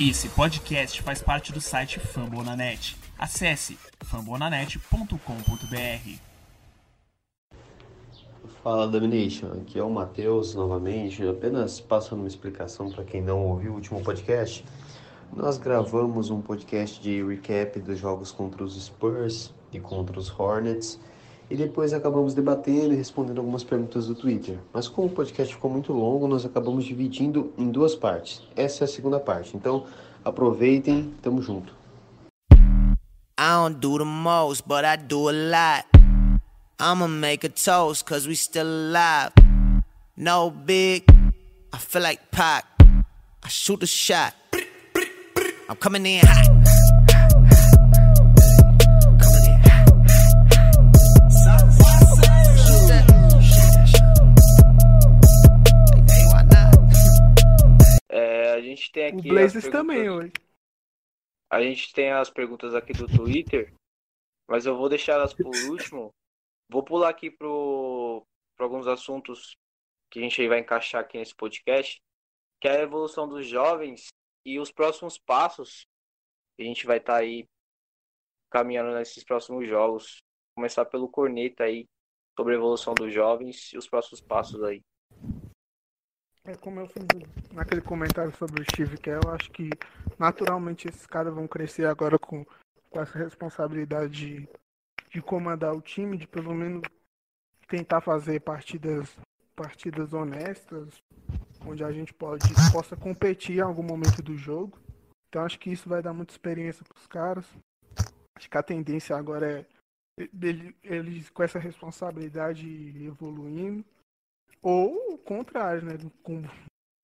Esse podcast faz parte do site Fambonanet. Acesse fambonanet.com.br. Fala Domination, aqui é o Matheus novamente, apenas passando uma explicação para quem não ouviu o último podcast. Nós gravamos um podcast de recap dos jogos contra os Spurs e contra os Hornets e depois acabamos debatendo e respondendo algumas perguntas do Twitter. Mas como o podcast ficou muito longo, nós acabamos dividindo em duas partes. Essa é a segunda parte. Então, aproveitem, tamo junto. I don't do the most, but I do a lot. I'ma make a toast, cause we still alive. No big, I feel like Pac. I shoot a shot. I'm coming in hot. Tem aqui. O Blazers também hoje. A gente tem as perguntas aqui do Twitter, mas eu vou deixar elas por último. Vou pular aqui para alguns assuntos que a gente vai encaixar aqui nesse podcast, que é a evolução dos jovens e os próximos passos a gente vai estar tá aí caminhando nesses próximos jogos. Começar pelo Corneta aí, sobre a evolução dos jovens e os próximos passos aí. É como eu fiz naquele comentário sobre o Steve Kerr, eu acho que naturalmente esses caras vão crescer agora com, com essa responsabilidade de, de comandar o time, de pelo menos tentar fazer partidas, partidas honestas, onde a gente pode, possa competir em algum momento do jogo. Então acho que isso vai dar muita experiência para os caras. Acho que a tendência agora é eles com essa responsabilidade evoluindo ou o contrário, né? Com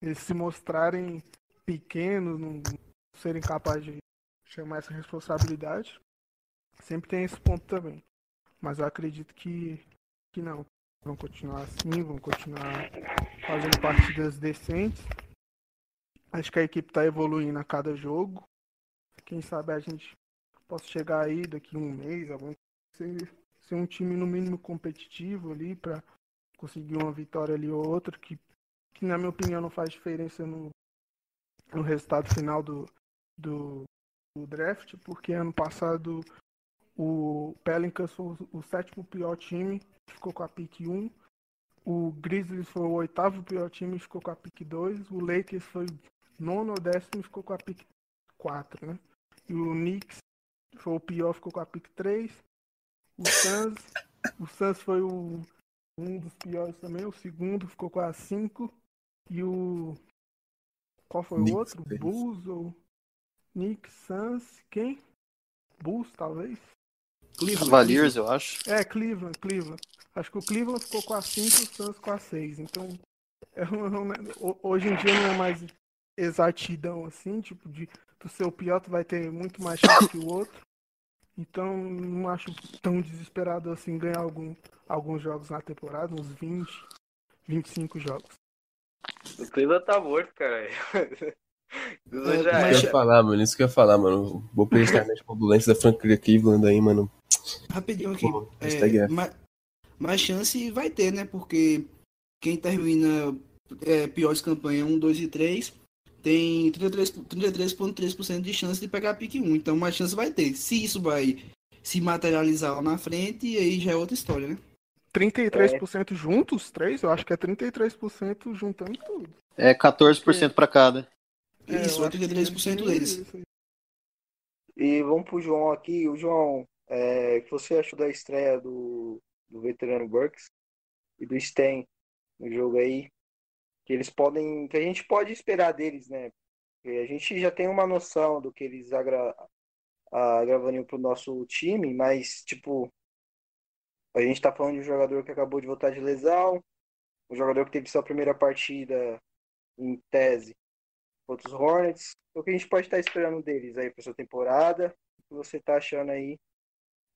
eles se mostrarem pequenos, não serem capazes de chamar essa responsabilidade. Sempre tem esse ponto também. Mas eu acredito que, que não. Vão continuar assim, vão continuar fazendo partidas decentes. Acho que a equipe está evoluindo a cada jogo. Quem sabe a gente possa chegar aí daqui a um mês, algum ser, ser um time no mínimo competitivo ali para conseguir uma vitória ali ou outra, que, que na minha opinião não faz diferença no, no resultado final do, do, do draft, porque ano passado o Pelicans foi o sétimo pior time, ficou com a pick 1. O Grizzlies foi o oitavo pior time, ficou com a pick 2. O Lakers foi nono ou décimo, ficou com a pick 4, né? E o Knicks foi o pior, ficou com a pick 3. O Suns, o Suns foi o um dos piores também. O segundo ficou com a 5. E o. Qual foi o outro? Bulls ou. Nick Suns. Quem? Bulls, talvez? Cleveland. Cavaliers, eu acho. É, Cleveland, Cleveland. Acho que o Cleveland ficou com a 5 e o Suns com a 6. Então, é uma, hoje em dia não é mais exatidão assim, tipo, de do seu pior tu vai ter muito mais chance que o outro. Então, não acho tão desesperado assim ganhar algum, alguns jogos na temporada, uns 20, 25 jogos. O Cleveland tá morto, cara. Isso já é. Isso que eu ia falar, mano. Isso que eu ia falar, mano. Vou prestar minhas condolências da franquia Cleveland aí, mano. Rapidinho aqui. Pô, é, mais, mais chance vai ter, né? Porque quem termina é, piores campanhas 1, 2 e 3 tem 33,3% 33 de chance de pegar a pick 1. Então, mais chance vai ter. Se isso vai se materializar lá na frente, aí já é outra história, né? 33% é. juntos? Três? Eu acho que é 33% juntando tudo. É 14% é. para cada. É, isso, 33% deles. E vamos pro João aqui. O João, é, o que você achou da estreia do, do veterano Burks e do Sten no jogo aí? que eles podem, que a gente pode esperar deles, né? Porque a gente já tem uma noção do que eles agra, agravariam para o nosso time, mas tipo a gente está falando de um jogador que acabou de voltar de lesão, um jogador que teve sua primeira partida em tese contra os Hornets. O que a gente pode estar esperando deles aí para essa temporada? O que você está achando aí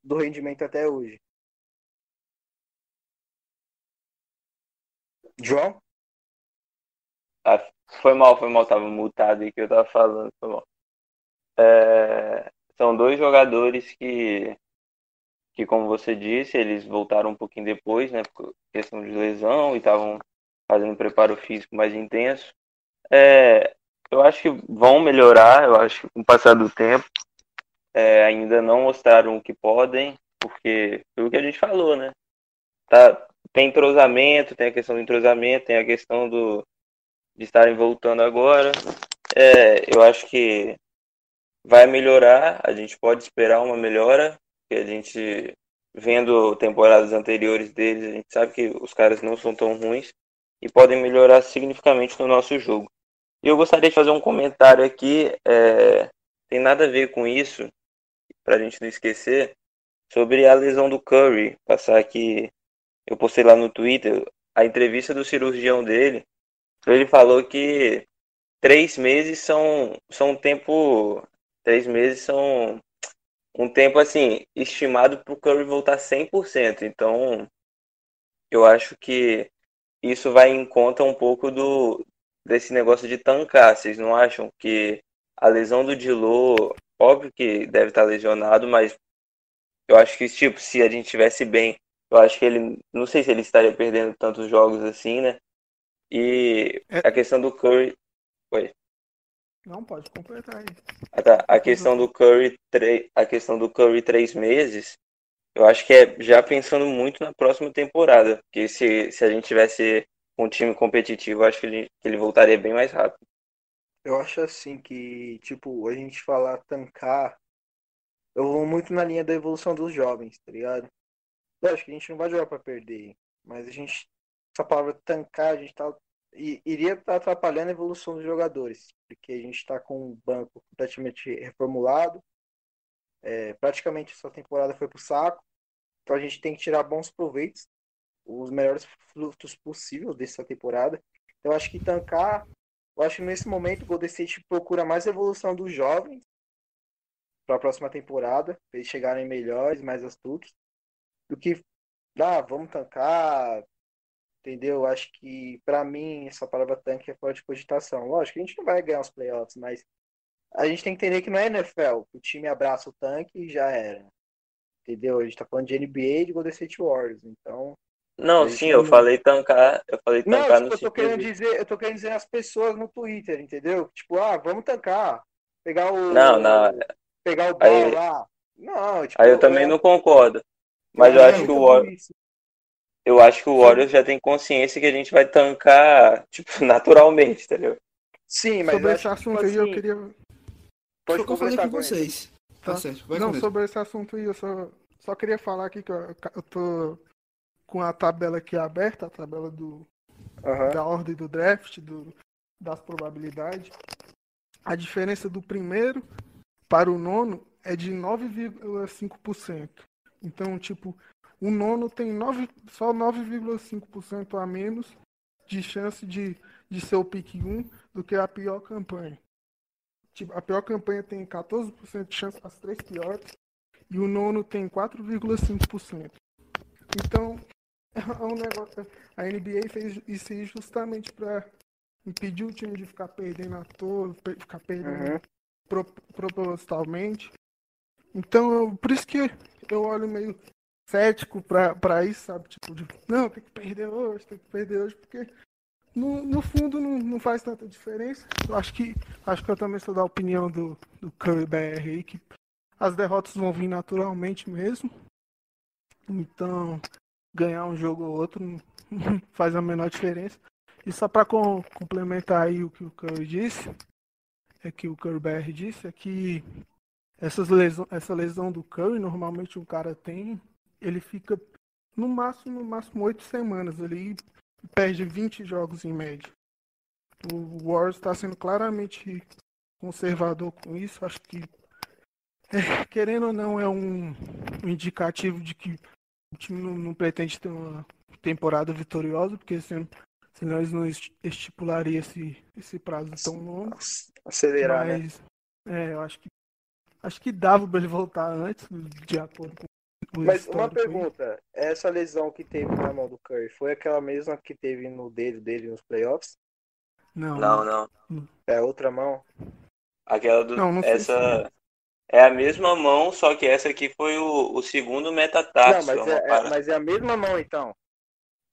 do rendimento até hoje? João? Ah, foi mal, foi mal, tava mutado aí que eu tava falando, foi mal. É, são dois jogadores que, que, como você disse, eles voltaram um pouquinho depois, né, por questão de lesão e estavam fazendo preparo físico mais intenso. É, eu acho que vão melhorar, eu acho que com o passar do tempo. É, ainda não mostraram o que podem, porque o que a gente falou, né? Tá, tem entrosamento, tem a questão do entrosamento, tem a questão do, de estarem voltando agora. É, eu acho que vai melhorar, a gente pode esperar uma melhora, que a gente vendo temporadas anteriores deles, a gente sabe que os caras não são tão ruins e podem melhorar significativamente no nosso jogo. E eu gostaria de fazer um comentário aqui, é, tem nada a ver com isso, para a gente não esquecer, sobre a lesão do Curry. Passar aqui, eu postei lá no Twitter a entrevista do cirurgião dele. Ele falou que três meses são, são um tempo. Três meses são um tempo assim estimado para o Curry voltar 100%. Então, eu acho que isso vai em conta um pouco do desse negócio de tancar. Vocês não acham que a lesão do Dilo, óbvio que deve estar lesionado, mas eu acho que tipo, se a gente tivesse bem, eu acho que ele, não sei se ele estaria perdendo tantos jogos assim, né? E é... a questão do Curry, foi. Não, pode completar aí. Ah, tá. A questão do Curry, a questão do Curry três meses, eu acho que é já pensando muito na próxima temporada. Porque se, se a gente tivesse um time competitivo, eu acho que ele, que ele voltaria bem mais rápido. Eu acho assim que, tipo, a gente falar tancar, eu vou muito na linha da evolução dos jovens, tá ligado? Lógico que a gente não vai jogar para perder, mas a gente, essa palavra tancar, a gente tá iria estar atrapalhando a evolução dos jogadores, porque a gente está com um banco completamente reformulado. É, praticamente essa temporada foi para o saco, então a gente tem que tirar bons proveitos, os melhores frutos possíveis dessa temporada. Então acho que tancar, eu acho que nesse momento o Golden State procura mais evolução dos jovens para a próxima temporada, para eles chegarem melhores, mais astutos, do que ah, vamos tancar, Entendeu? Acho que, para mim, essa palavra tanque é fora de cogitação. Lógico, a gente não vai ganhar os playoffs, mas a gente tem que entender que não é NFL. O time abraça o tanque e já era. Entendeu? A gente tá falando de NBA e de Golden State Warriors. Então. Não, sim, eu não... falei tancar. Eu falei tancar não, tipo, no eu tô querendo dizer, Eu tô querendo dizer as pessoas no Twitter, entendeu? Tipo, ah, vamos tancar. Pegar o. Não, não. Pegar o ball lá. Não, tipo, Aí eu também é... não concordo. Mas eu, eu acho que o Warriors eu acho que o Warriors já tem consciência que a gente vai tancar, tipo, naturalmente, entendeu? Sim, mas sobre esse assunto aí eu assim, queria. Pode conversar com vocês. Tá, tá certo. Vai Não, sobre esse assunto aí, eu só, só queria falar aqui que eu, eu tô com a tabela aqui aberta, a tabela do, uhum. da ordem do draft, do, das probabilidades. A diferença do primeiro para o nono é de 9,5%. Então, tipo, o nono tem 9, só 9,5% a menos de chance de, de ser o pick 1 do que a pior campanha. Tipo, a pior campanha tem 14% de chance, as três piores, e o nono tem 4,5%. Então, é um negócio. A NBA fez isso aí justamente para impedir o time de ficar perdendo a toa, ficar perdendo uhum. pro, propositalmente. Então, por isso que eu olho meio cético pra, pra isso, sabe? Tipo, de, não, tem que perder hoje, tem que perder hoje, porque no, no fundo não, não faz tanta diferença. Eu acho que acho que eu também sou da opinião do, do Curry BR aí, que as derrotas vão vir naturalmente mesmo. Então, ganhar um jogo ou outro não, não faz a menor diferença. E só para com, complementar aí o que o Curry disse, é que o Curry BR disse, é que essas lesão, essa lesão do Curry, normalmente um cara tem ele fica no máximo, no máximo oito semanas ali e perde 20 jogos em média. O Warriors está sendo claramente conservador com isso. Acho que, é, querendo ou não, é um, indicativo de que o time não, não, pretende ter uma temporada vitoriosa, porque senão, senão eles não estipulariam esse, esse prazo tão longo. Acelerar, né? Mas, né? É, eu acho que acho que dava para ele voltar antes, de acordo com mas uma pergunta, essa lesão que teve na mão do Curry foi aquela mesma que teve no dedo dele nos playoffs? Não. Não, não. É outra mão? Aquela do. Não, não essa. É a mesma mão, só que essa aqui foi o, o segundo metatarso. Não, mas é, é, mas é a mesma mão então.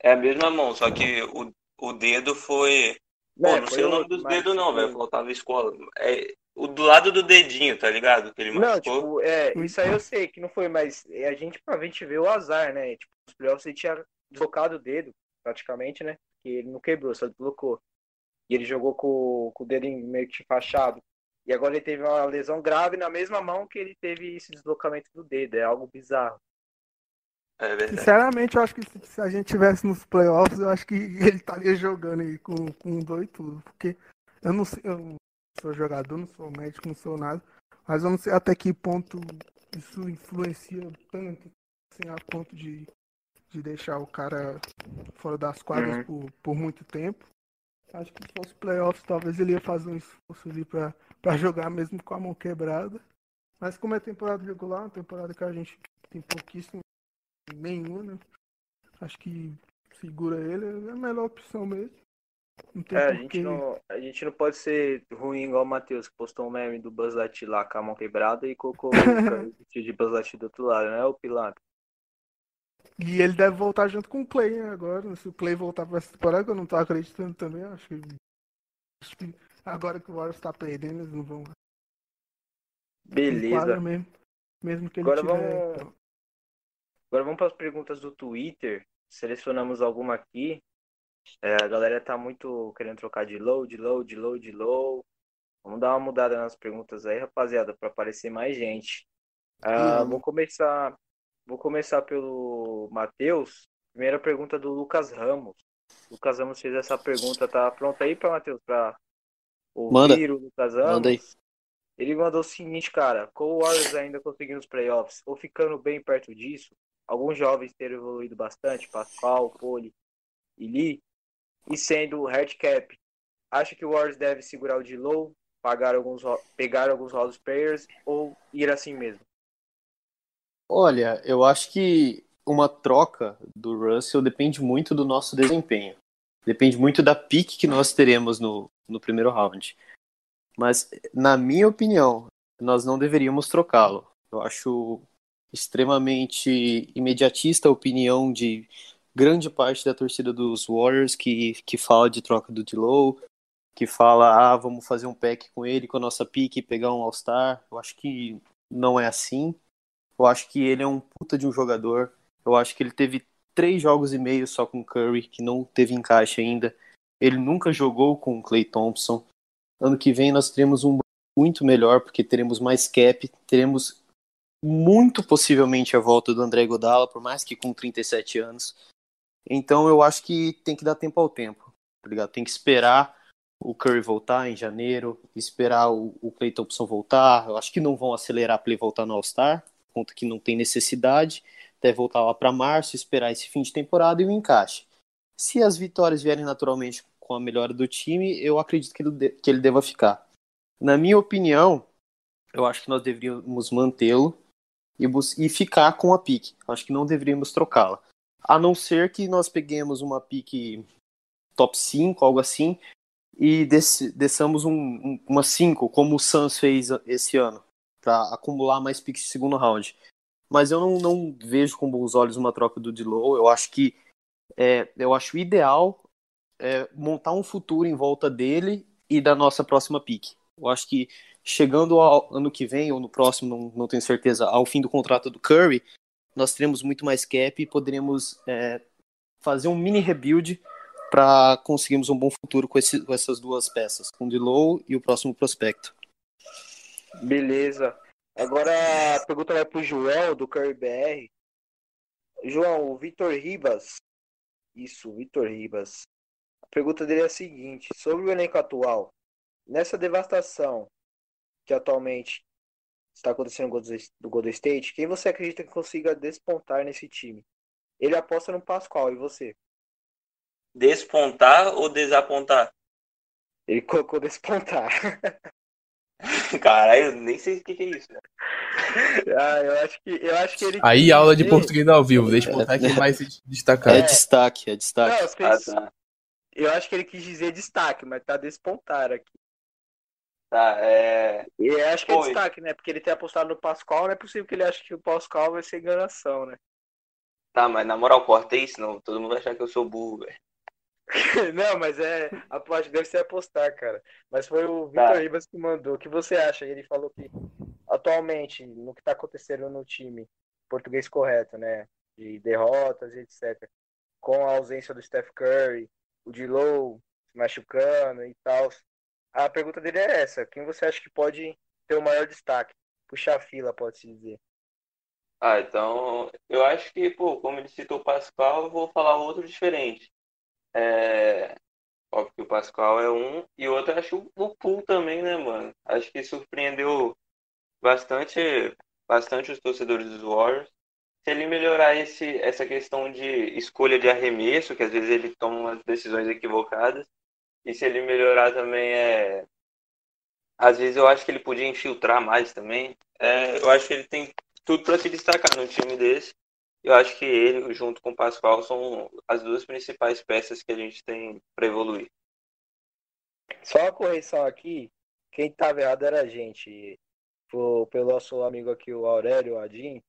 É a mesma mão, só que o, o dedo foi. Pô, não sei o nome dos dedos não, velho. Faltava escola. É, o do lado do dedinho, tá ligado? Que ele não, tipo, é, isso aí eu sei que não foi, mas a gente, a gente vê o azar, né? Tipo, os playoffs ele tinha deslocado o dedo, praticamente, né? Que ele não quebrou, só deslocou. E ele jogou com, com o dedo meio que fachado. E agora ele teve uma lesão grave na mesma mão que ele teve esse deslocamento do dedo. É algo bizarro. É Sinceramente, eu acho que se a gente tivesse nos playoffs, eu acho que ele estaria jogando aí com, com dois tudo. Porque eu não sei, eu sou jogador, não sou médico, não sou nada. Mas eu não sei até que ponto isso influencia tanto, assim, a ponto de, de deixar o cara fora das quadras uhum. por, por muito tempo. Acho que se fosse playoffs, talvez ele ia fazer um esforço ali pra, pra jogar mesmo com a mão quebrada. Mas como é temporada regular, uma temporada que a gente tem pouquíssimo nenhum, né? Acho que segura ele é a melhor opção mesmo. É, a, gente não, a gente não pode ser ruim igual o Matheus, que postou um meme do Buzz Lightyear lá com a mão quebrada e colocou o de Buzz Lightyear do outro lado, né? O Pilato. E ele deve voltar junto com o Clay né, agora. Se o Clay voltar para essa temporada, que eu não tô acreditando também, acho que, acho que agora que o Warriors está perdendo, eles não vão. Beleza. Mesmo, mesmo que ele agora tiver, vamos... Então. Agora vamos para as perguntas do Twitter. Selecionamos alguma aqui. É, a galera tá muito querendo trocar de low, de low, de low, de low. Vamos dar uma mudada nas perguntas aí, rapaziada, para aparecer mais gente. Uh, Vou começar. Vou começar pelo Matheus. Primeira pergunta do Lucas Ramos. Lucas Ramos fez essa pergunta, tá pronto aí para Matheus para ouvir Manda. o Lucas Ramos? Manda aí. Ele mandou o seguinte, cara, com o Warriors ainda conseguindo os playoffs, ou ficando bem perto disso, alguns jovens terem evoluído bastante, Pascal, Poli e Lee, e sendo hard cap, acha que o Warriors deve segurar o de low, pagar alguns, pegar alguns rolos players ou ir assim mesmo? Olha, eu acho que uma troca do Russell depende muito do nosso desempenho. Depende muito da pique que nós teremos no, no primeiro round. Mas, na minha opinião, nós não deveríamos trocá-lo. Eu acho extremamente imediatista a opinião de grande parte da torcida dos Warriors que, que fala de troca do Dilow, que fala, ah, vamos fazer um pack com ele, com a nossa pique pegar um All-Star. Eu acho que não é assim. Eu acho que ele é um puta de um jogador. Eu acho que ele teve três jogos e meio só com Curry, que não teve encaixe ainda. Ele nunca jogou com o Clay Thompson. Ano que vem nós teremos um muito melhor, porque teremos mais cap, teremos muito possivelmente a volta do André Godala, por mais que com 37 anos. Então eu acho que tem que dar tempo ao tempo, tá ligado? Tem que esperar o Curry voltar em janeiro, esperar o, Clay Thompson voltar. Eu acho que não vão acelerar para ele voltar no All-Star, conta que não tem necessidade. Deve voltar lá para março, esperar esse fim de temporada e o encaixe. Se as vitórias vierem naturalmente com a melhora do time, eu acredito que ele, de, que ele deva ficar. Na minha opinião, eu acho que nós deveríamos mantê-lo e, e ficar com a pique. Acho que não deveríamos trocá-la. A não ser que nós peguemos uma pique top 5, algo assim, e desçamos um, um, uma 5, como o Suns fez esse ano, para acumular mais piques de segundo round. Mas eu não, não vejo com bons olhos uma troca do Dilow. Eu acho que é, eu acho ideal é, montar um futuro em volta dele e da nossa próxima pique. Eu acho que chegando ao ano que vem, ou no próximo, não, não tenho certeza, ao fim do contrato do Curry, nós teremos muito mais cap e poderemos é, fazer um mini rebuild para conseguirmos um bom futuro com, esse, com essas duas peças, com o Dilow e o próximo prospecto. Beleza. Agora a pergunta vai para o João, do Curry BR. João, o Vitor Ribas. Isso, Vitor Ribas. A pergunta dele é a seguinte: sobre o elenco atual, nessa devastação que atualmente está acontecendo no Golden State, quem você acredita que consiga despontar nesse time? Ele aposta no Pascoal, e você? Despontar ou desapontar? Ele colocou despontar. Caralho, eu nem sei o que, é isso. Né? Ah, eu acho que, eu acho que ele. Aí, aula de português ao vivo, despontar que vai se destacar. É destaque, é destaque. Não, ah, tá. Eu acho que ele quis dizer destaque, mas tá despontar aqui. Tá, é. E acho que é destaque, né? Porque ele tem apostado no Pascal, não é possível que ele ache que o Pascal vai ser enganação, né? Tá, mas na moral, corta isso, não. Todo mundo vai achar que eu sou burro, velho. Não, mas é. Que deve ser apostar, cara. Mas foi o Vitor tá. Ribas que mandou. O que você acha? Ele falou que atualmente, no que está acontecendo no time, português correto, né? De derrotas e etc. Com a ausência do Steph Curry, o Dilow se machucando e tal. A pergunta dele é essa: quem você acha que pode ter o maior destaque? Puxar a fila, pode-se dizer. Ah, então, eu acho que, pô, como ele citou o Pascal, eu vou falar outro diferente. É... Óbvio que o Pascal é um, e outro acho o Pool também, né, mano? Acho que surpreendeu bastante, bastante os torcedores dos Warriors. Se ele melhorar esse, essa questão de escolha de arremesso, que às vezes ele toma umas decisões equivocadas, e se ele melhorar também é. Às vezes eu acho que ele podia infiltrar mais também. É, eu acho que ele tem tudo para se destacar no time desse. Eu acho que ele, junto com o Pascoal, são as duas principais peças que a gente tem para evoluir. Só uma correção aqui, quem estava errado era a gente. pelo nosso amigo aqui, o Aurélio Adim.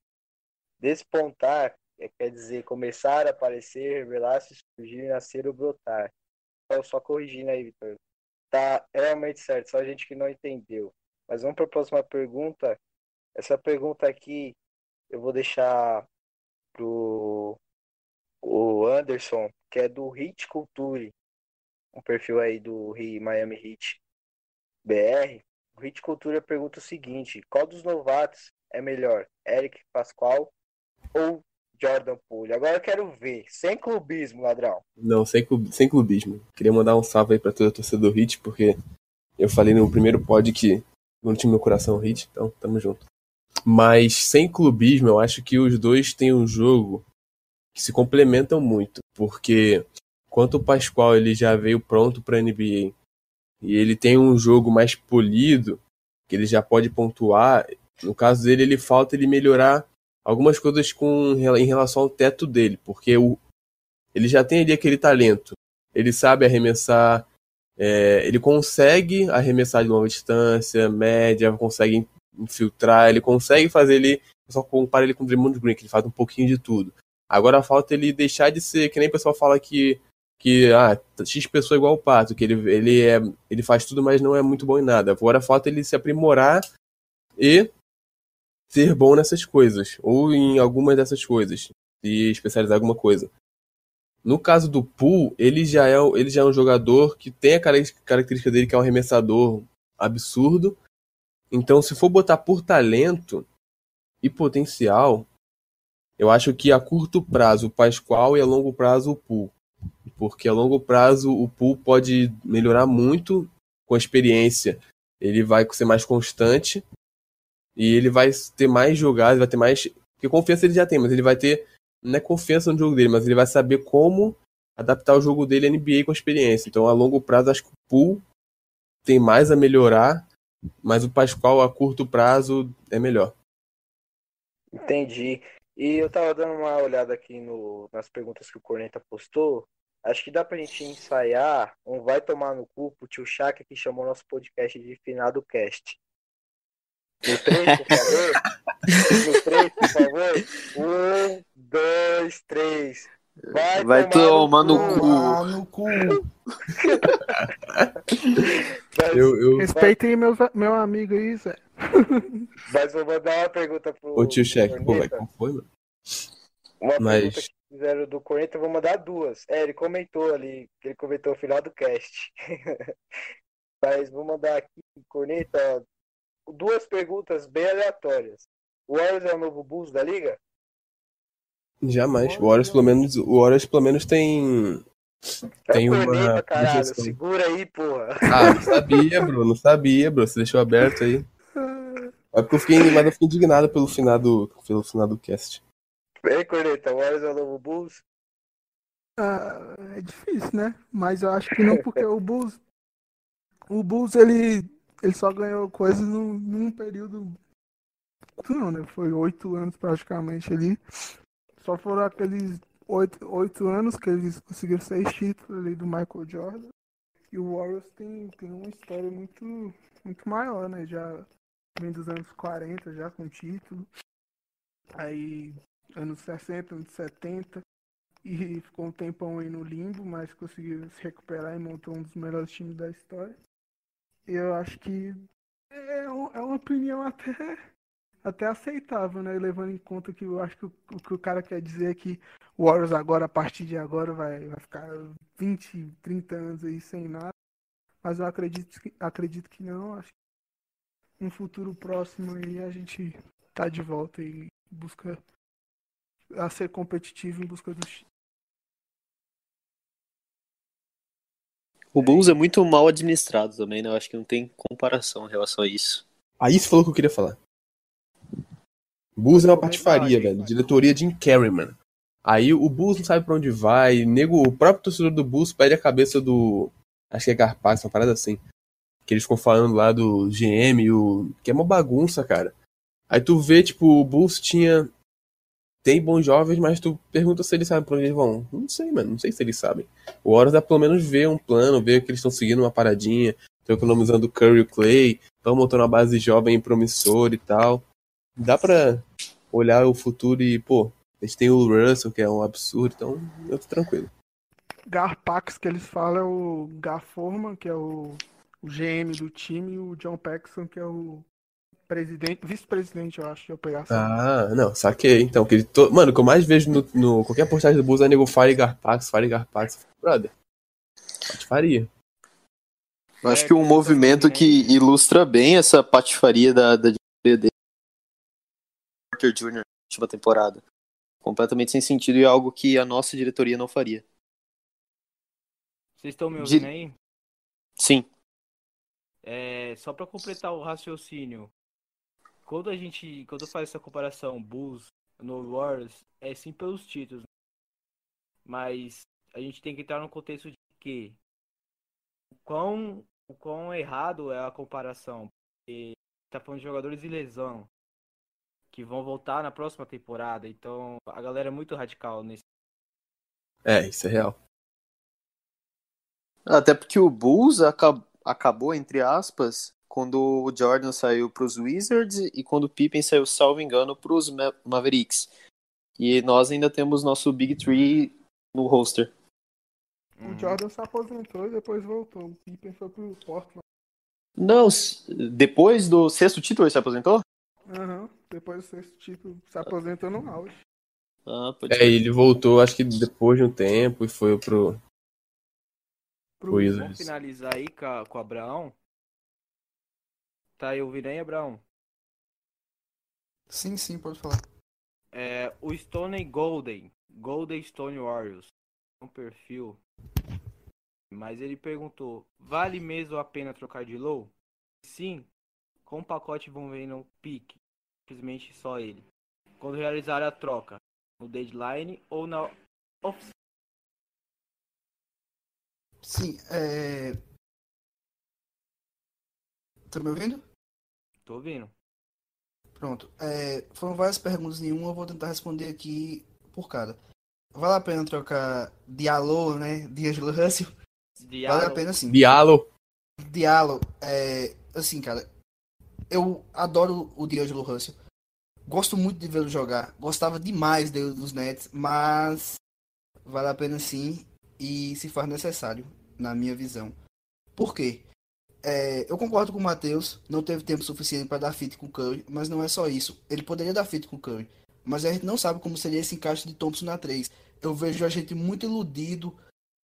Despontar é, quer dizer começar a aparecer, revelar-se, surgir, nascer ou brotar. Então, só corrigindo aí, Vitor. Tá realmente certo, só a gente que não entendeu. Mas vamos para a próxima pergunta. Essa pergunta aqui eu vou deixar pro o Anderson, que é do Hit Culture, um perfil aí do Miami Heat BR. O Hit Culture pergunta o seguinte: qual dos novatos é melhor, Eric Pascoal ou Jordan Poole? Agora eu quero ver, sem clubismo, ladrão. Não, sem, sem clubismo. Queria mandar um salve aí pra toda a torcida do Hit, porque eu falei no primeiro pod que não tinha meu coração Hit, então tamo junto. Mas sem clubismo, eu acho que os dois têm um jogo que se complementam muito, porque enquanto o Pascoal ele já veio pronto para NBA e ele tem um jogo mais polido, que ele já pode pontuar, no caso dele ele falta ele melhorar algumas coisas com em relação ao teto dele, porque o, ele já tem ali aquele talento, ele sabe arremessar, é, ele consegue arremessar de longa distância, média, consegue infiltrar, ele consegue fazer ele. Só compara ele com o Draymond Green, que ele faz um pouquinho de tudo. Agora falta ele deixar de ser, que nem o pessoal fala que, que ah, X pessoa é igual o Pato, que ele, ele, é, ele faz tudo, mas não é muito bom em nada. Agora falta ele se aprimorar e ser bom nessas coisas, ou em algumas dessas coisas, e especializar alguma coisa. No caso do Pool, ele já é, ele já é um jogador que tem a característica dele que é um arremessador absurdo, então, se for botar por talento e potencial, eu acho que a curto prazo o Pascoal e a longo prazo o Pool. Porque a longo prazo o Pool pode melhorar muito com a experiência. Ele vai ser mais constante e ele vai ter mais jogadas, vai ter mais. Porque confiança ele já tem, mas ele vai ter. Não é confiança no jogo dele, mas ele vai saber como adaptar o jogo dele à NBA com a experiência. Então, a longo prazo, acho que o Pool tem mais a melhorar mas o Pascoal a curto prazo é melhor. Entendi. E eu tava dando uma olhada aqui no, nas perguntas que o Corneta postou. Acho que dá pra gente ensaiar um vai tomar no cu pro tio Chaka que chamou nosso podcast de finado cast. No 3, por favor. no 3, por favor. Um, dois, três. Vai, Vai tomar, no, cu. Tomar no cu. eu, eu... Respeitem meus, meu amigo aí, Zé. Mas vou mandar uma pergunta pro. Ô tio Cheque, pô, vai, como foi, mano? Uma Mas... pergunta que fizeram do eu vou mandar duas. É, ele comentou ali, ele comentou no final do cast. Mas vou mandar aqui, Corneta, duas perguntas bem aleatórias. O Warriors é o novo Bulls da liga? Jamais. O Warriors pelo menos, o Warriors pelo menos tem tem é uma caralho, segura aí, porra. Ah, não sabia, Bruno, não sabia, bro. Você deixou aberto aí. É porque eu fiquei, mas eu fiquei indignado pelo final do, pelo final do cast. Vem, Corneta, o Warriors é o novo Bulls? Ah, é difícil, né? Mas eu acho que não, porque o Bulls. O Bulls, ele, ele só ganhou coisas num, num período. Não, né? Foi oito anos praticamente ali. Só foram aqueles oito, oito anos que eles conseguiram seis títulos ali do Michael Jordan. E o Warriors tem, tem uma história muito, muito maior, né? Já vem dos anos 40 já com título. Aí anos 60, anos 70. e ficou um tempão aí no limbo, mas conseguiu se recuperar e montou um dos melhores times da história. Eu acho que é, é uma opinião até, até aceitável, né? Levando em conta que eu acho que o, que o cara quer dizer é que o Warriors agora, a partir de agora, vai, vai ficar 20, 30 anos aí sem nada. Mas eu acredito que, acredito que não. Acho que no futuro próximo aí a gente tá de volta e busca a ser competitivo em busca dos O Bulls é muito mal administrado também, né? Eu acho que não tem comparação em relação a isso. Aí você falou o que eu queria falar. Bulls é uma patifaria, velho. Diretoria Jim Carrey, mano. Aí o Bulls não sabe pra onde vai. Nego, o próprio torcedor do Bulls pede a cabeça do. Acho que é Garpax, uma parada assim. Que eles ficam falando lá do GM, o... que é uma bagunça, cara. Aí tu vê, tipo, o Bulls tinha tem bons jovens, mas tu pergunta se eles sabem pra onde eles vão. Não sei, mano. Não sei se eles sabem. O Horus dá pelo menos ver um plano, ver que eles estão seguindo uma paradinha. Estão economizando Curry e Clay. Estão montando uma base jovem promissora e tal. Dá pra olhar o futuro e, pô, eles têm o Russell, que é um absurdo, então eu tô tranquilo. Garpax, que eles falam, é o Gar Forman, que é o, o GM do time, e o John Paxson, que é o presidente, vice-presidente, eu acho, de operação. Ah, não, saquei. Então, que ele to... mano, o que eu mais vejo no, no qualquer postagem do Bulls é nego Fire Garpax, Fire Garpax. Brother, patifaria. Eu acho é, que um movimento que ilustra bem essa patifaria da, da diretoria dele Porter Jr. na última temporada. Completamente sem sentido e algo que a nossa diretoria não faria. Vocês estão me ouvindo aí? Sim. É, só para completar o raciocínio, quando a gente, quando faz essa comparação Bulls no Wars, é sim pelos títulos. Mas a gente tem que entrar no contexto de que o quão, o quão errado é a comparação. Porque tá falando de jogadores de lesão que vão voltar na próxima temporada. Então a galera é muito radical nesse. É, isso é real. Até porque o Bulls acabou, entre aspas, quando o Jordan saiu para os Wizards e quando o Pippen saiu, salvo engano, para os Ma Mavericks. E nós ainda temos nosso Big Three no roster. O Jordan se aposentou e depois voltou. O Pippen foi pro Portland. Não, depois do sexto título ele se aposentou? Aham, uhum, depois do sexto título se aposentou no auge. Ah, pode é, ser. ele voltou acho que depois de um tempo e foi pro. pro Wizards. Vamos finalizar aí com, a, com o Abraão. Tá aí ouvindo aí, Abraão? Sim, sim, pode falar. É, o Stone Golden, Golden Stone Warriors, um perfil. Mas ele perguntou: vale mesmo a pena trocar de low? Sim, com o pacote vão ver no pique, simplesmente só ele. Quando realizar a troca, no deadline ou na off Sim, é. Tá me ouvindo? Tô ouvindo. Pronto. É, foram várias perguntas em uma, eu vou tentar responder aqui por cada. Vale a pena trocar Diallo, né? D'Angelo Russell? Diallo. Vale a pena sim. Diallo. Diallo, é, assim, cara, eu adoro o D'Angelo Russell. Gosto muito de vê-lo jogar. Gostava demais dele dos Nets, mas vale a pena sim e se faz necessário, na minha visão. Por quê? É, eu concordo com o Matheus, não teve tempo suficiente para dar fit com o Curry, mas não é só isso. Ele poderia dar fit com o Curry, mas a gente não sabe como seria esse encaixe de Thompson na 3. Eu vejo a gente muito iludido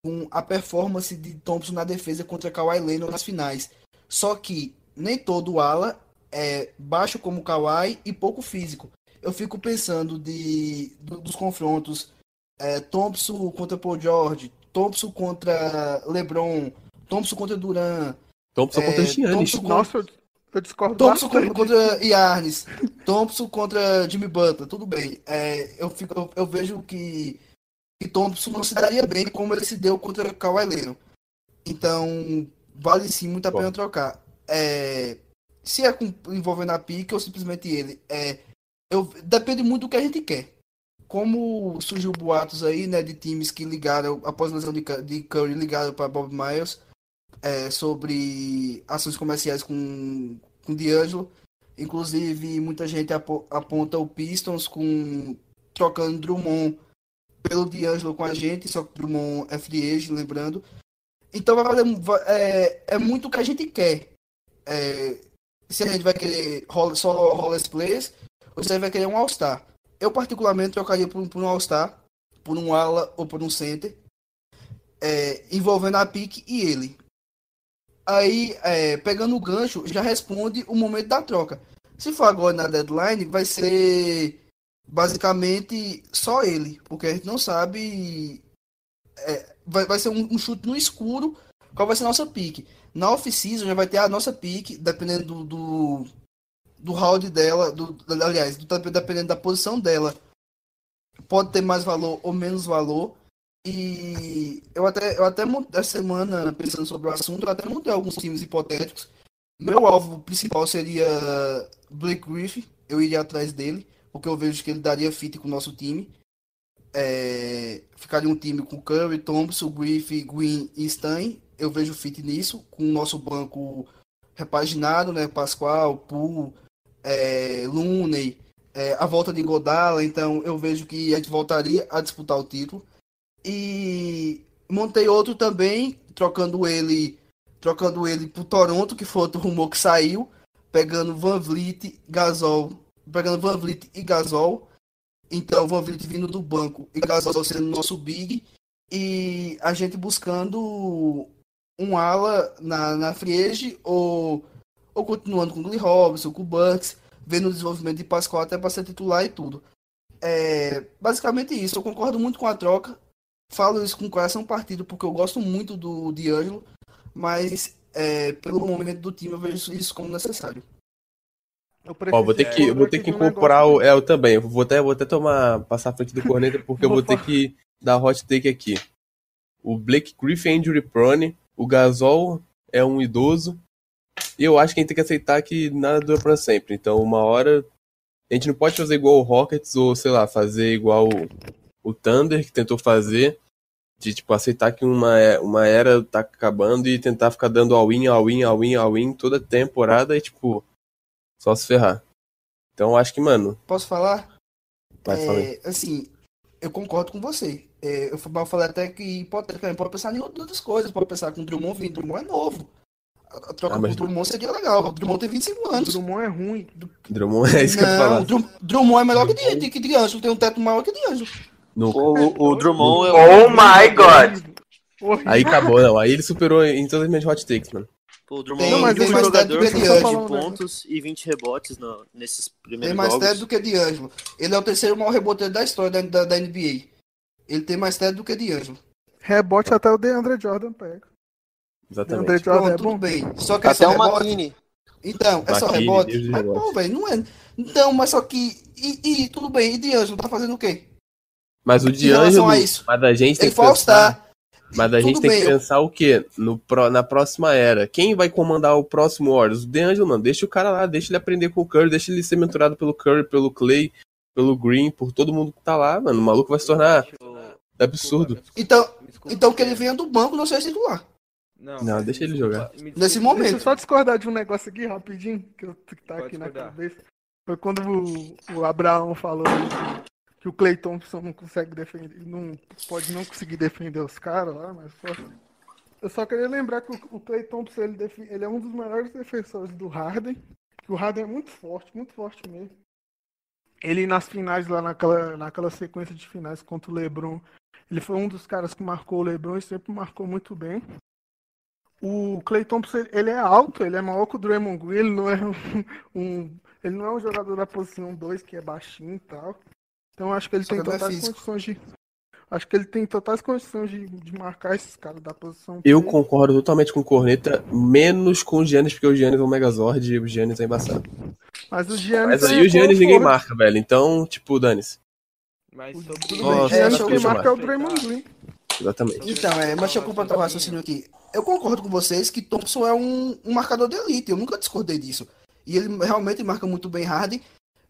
com a performance de Thompson na defesa contra Kawhi Leonard nas finais. Só que nem todo ala é baixo como Kawhi e pouco físico. Eu fico pensando de, dos confrontos é, Thompson contra Paul George, Thompson contra LeBron, Thompson contra Duran, Thompson contra é, Giannis. Thompson Nossa, eu discordo Thompson contra, contra Yannis. Thompson contra Jimmy Butler. Tudo bem. É, eu, fico, eu, eu, vejo que, que Thompson não se daria bem como ele se deu contra Kawhi Leonard. Então, vale sim muito a pena trocar. É, se é com, envolvendo a pique ou simplesmente ele. É, eu, depende muito do que a gente quer. Como surgiu boatos aí, né, de times que ligaram, após a lesão de, de Curry, ligaram para Bob Myers é, sobre ações comerciais com, com D'Angelo. Inclusive, muita gente aponta o Pistons com trocando Drummond pelo D'Angelo com a gente, só que Drummond é free agent, lembrando. Então vai valer, é, é muito o que a gente quer. É, se a gente vai querer só rollers players, ou se a gente vai querer um All-Star. Eu, particularmente, trocaria por, por um All-Star, por um ala ou por um center, é, envolvendo a pique e ele. Aí, é, pegando o gancho, já responde o momento da troca. Se for agora na deadline, vai ser basicamente só ele, porque a gente não sabe. É, vai, vai ser um, um, chute no escuro qual vai ser a nossa pique. Na off-season já vai ter a nossa pique, dependendo do, do, do round dela, do, aliás, do, dependendo da posição dela. Pode ter mais valor ou menos valor. E eu até, eu até essa semana, pensando sobre o assunto, eu até montei alguns times hipotéticos. Meu alvo principal seria Blake Griffin, eu iria atrás dele porque eu vejo que ele daria fit com o nosso time. É, ficaria um time com Curry, Thompson, Griffith, Green e Stein. Eu vejo fit nisso, com o nosso banco repaginado, né? Pascoal, Poole, é, Looney, é, a volta de Godala. Então eu vejo que a gente voltaria a disputar o título. E montei outro também, trocando ele trocando ele pro Toronto, que foi outro rumor que saiu, pegando Van Vliet, Gasol pegando Van Vliet e Gasol. Então, Van Vliet vindo do banco e Gasol sendo nosso big. E a gente buscando um ala na, na Friege ou, ou continuando com o Glee Robinson, com o Bucks, vendo o desenvolvimento de Pascoal até para ser titular e tudo. É basicamente isso. Eu concordo muito com a troca. Falo isso com o coração partido porque eu gosto muito do D'Angelo, mas é, pelo momento do time eu vejo isso como necessário. Ó, vou ter que, vou ter que incorporar o. É, eu também. Eu vou até, vou até tomar, passar a frente do corneta, porque eu vou ter que dar hot take aqui. O Blake Griffin é injury prone, o Gasol é um idoso. E eu acho que a gente tem que aceitar que nada dura pra sempre. Então, uma hora. A gente não pode fazer igual o Rockets, ou sei lá, fazer igual o, Thunder, que tentou fazer. De, tipo, aceitar que uma, é, uma era tá acabando e tentar ficar dando all-in, all-in, all-in, all-in toda temporada e, tipo, só se ferrar. Então acho que, mano. Posso falar? Vai, é, assim, eu concordo com você. É, eu falei até que pode, pode pensar em outras coisas. Pode pensar com o Drummond vindo. Drummond é novo. A troca ah, mas... com o Drummond seria legal. O Drummond tem 25 anos. Drummond é ruim. Drummond é isso que eu falo. Drummond é melhor que de, que de Anjo. Tem um teto maior que de Anjo. O, o, Drummond é. Oh my god! Aí acabou, não. Aí ele superou em todas as minhas hot takes, mano. Pô, o Drummond tem, tem um jogador com 20 pontos e 20 rebotes no, nesses primeiros jogos. Tem mais teto do que D'Angelo. Ele é o terceiro maior reboteiro da história da, da, da NBA. Ele tem mais teto do que D'Angelo. Rebote até o DeAndre Jordan pega. Exatamente. DeAndre Jordan Pronto, é bom. bem. Só que é até é o Makini. Então, é só rebote. Mas, pô, velho, não é. Então, mas só que. E, e tudo bem, e D'Angelo tá fazendo o quê? Mas o D'Angelo. Mas a gente tem que pensar... Mas a gente tem bem. que pensar o quê? No, na próxima era. Quem vai comandar o próximo Warriors? O DeAngelo, mano. Deixa o cara lá, deixa ele aprender com o Curry, deixa ele ser mentorado pelo Curry, pelo Clay, pelo Green, por todo mundo que tá lá, mano. O maluco vai se tornar absurdo. Então, então que ele venha do banco não seja titular. Não, não deixa ele jogar. Nesse momento. Deixa eu só discordar de um negócio aqui rapidinho, que, eu, que tá Pode aqui discordar. na cabeça. Foi quando o, o Abraão falou que o Clay Thompson não consegue defender, não pode não conseguir defender os caras lá, mas só, eu só queria lembrar que o, o Clay Thompson ele, ele, é um dos melhores defensores do Harden, que o Harden é muito forte, muito forte mesmo. Ele nas finais lá naquela, naquela sequência de finais contra o LeBron, ele foi um dos caras que marcou o LeBron e sempre marcou muito bem. O Clay Thompson ele é alto, ele é maior que o Draymond Green, ele não é um, um ele não é um jogador da posição 2 que é baixinho e tal. Então acho que ele Só tem totais é condições de. Acho que ele tem totais condições de, de marcar esses caras da posição. Eu concordo totalmente com o Corneta, menos com o Giannis, porque o Giannis é um Megazord e o Giannis é embaçado. Mas o Giannis. Mas aí é o Giannis ninguém marca, velho. Então, tipo, dane-se. Mas tudo bem. O Giannis quem marca é o Draymond Green. Exatamente. Então, é, mas deixa eu completar o raciocínio aqui. Eu concordo com vocês que Thompson é um, um marcador de elite. Eu nunca discordei disso. E ele realmente marca muito bem Harden.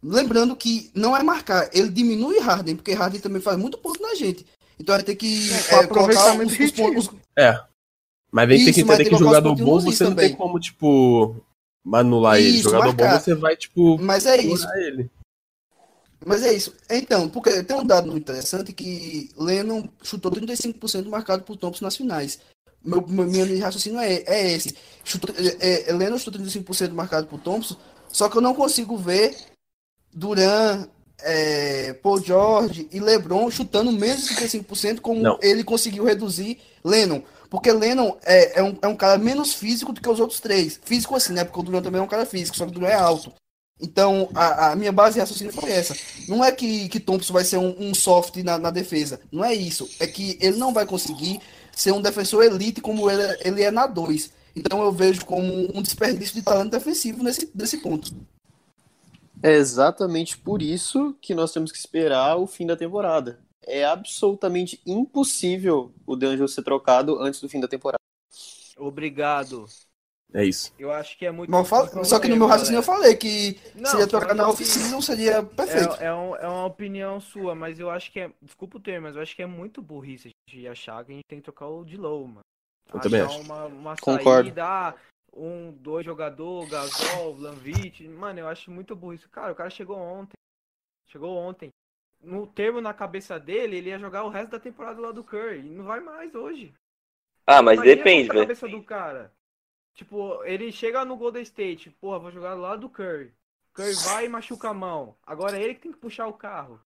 Lembrando que não é marcar, ele diminui Harden, porque Harden também faz muito ponto na gente. Então vai ter que é, é, colocar os, os pontos. É. Mas vem ter que entender que jogador bom você não também. tem como, tipo, anular isso, ele. Jogador marcar. bom você vai, tipo, Mas é isso. Ele. Mas é isso. Então, porque tem um dado muito interessante que Lennon chutou 35% marcado por Thompson nas finais. Meu, meu, minha raciocínio é, é esse. Chutou, é, é, Lennon chutou 35% marcado por Thompson, só que eu não consigo ver Duran, é, Paul George e LeBron chutando menos de 35% como não. ele conseguiu reduzir Lennon. Porque Lennon é, é, um, é um cara menos físico do que os outros três. Físico assim, né? Porque o Duran também é um cara físico, só que o Duran é alto. Então, a, a, minha base de raciocínio foi essa. Não é que, que Thompson vai ser um, um soft na, na, defesa. Não é isso. É que ele não vai conseguir ser um defensor elite como ele, ele é na 2. Então, eu vejo como um desperdício de talento defensivo nesse, nesse ponto. É exatamente por isso que nós temos que esperar o fim da temporada. É absolutamente impossível o D'Angelo ser trocado antes do fim da temporada. Obrigado. É isso. Eu acho que é muito. Só que no meu raciocínio eu falei que não, seria trocar na oficina não seria perfeito. É, é, um, é, uma opinião sua, mas eu acho que é. Desculpa o termo, mas eu acho que é muito burrice a gente achar que a gente tem que trocar o de low, mano. Eu também acho. Uma, uma Concordo. Saída, ah, um, dois jogadores, Gasol, Lanvit. Mano, eu acho muito burrice. Cara, o cara chegou ontem. Chegou ontem. No termo na cabeça dele, ele ia jogar o resto da temporada lá do Curry. E não vai mais hoje. Ah, mas depende, velho. cabeça do cara. Tipo, ele chega no Golden State, porra, vou jogar lá do Curry. Curry vai e machuca a mão. Agora é ele que tem que puxar o carro.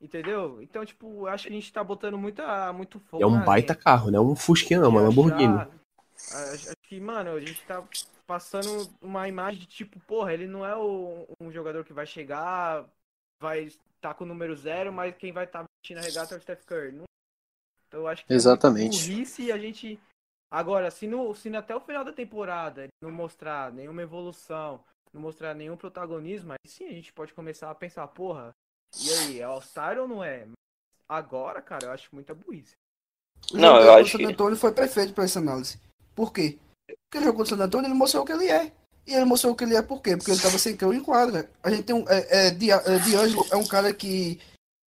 Entendeu? Então, tipo, acho que a gente tá botando muita, muito fogo. É um baita gente. carro, né? Um Fusquinha, uma Lamborghini. Acho que, mano, a gente tá passando uma imagem de tipo, porra, ele não é o, um jogador que vai chegar, vai estar tá com o número zero, mas quem vai estar tá vestindo a regata é o Steph Curry. Não... Então eu acho que Exatamente. é burrice a gente Agora, se, no, se até o final da temporada não mostrar nenhuma evolução, não mostrar nenhum protagonismo, aí sim a gente pode começar a pensar, porra, e aí, é All-Star ou não é? Agora, cara, eu acho muita burrice. não, eu acho que... O Antônio foi perfeito para essa análise. Por quê? Porque ele jogou o San Antônio ele mostrou o que ele é. E ele mostrou o que ele é por quê? Porque ele tava sem cão em quadra. A gente tem um. É, é, D'Angelo é um cara que.